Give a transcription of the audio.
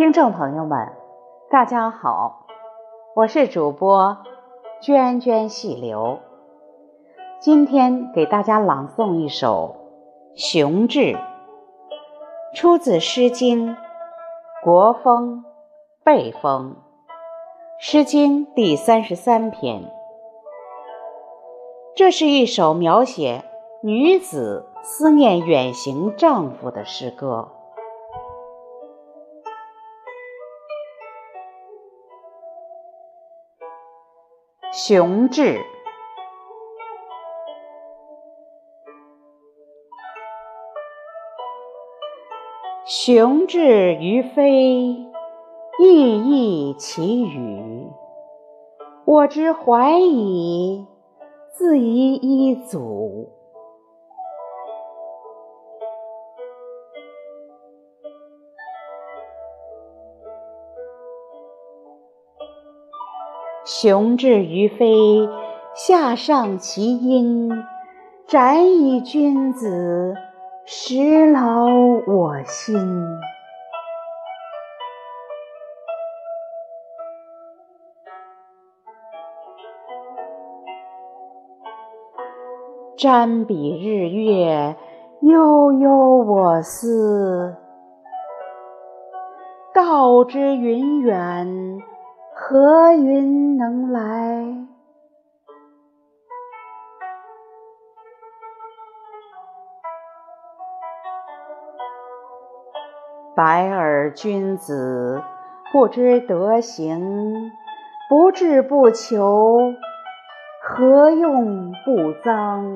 听众朋友们，大家好，我是主播涓涓细流。今天给大家朗诵一首《雄志》，出自《诗经·国风·背风》，《诗经》第三十三篇。这是一首描写女子思念远行丈夫的诗歌。雄志，雄志于飞，翼翼其羽。我之怀矣，自遗一祖。雄志于飞，下上其音，展以君子，实劳我心。瞻彼日月，悠悠我思。道之云远。何云能来？白耳君子，不知德行，不志不求，何用不臧？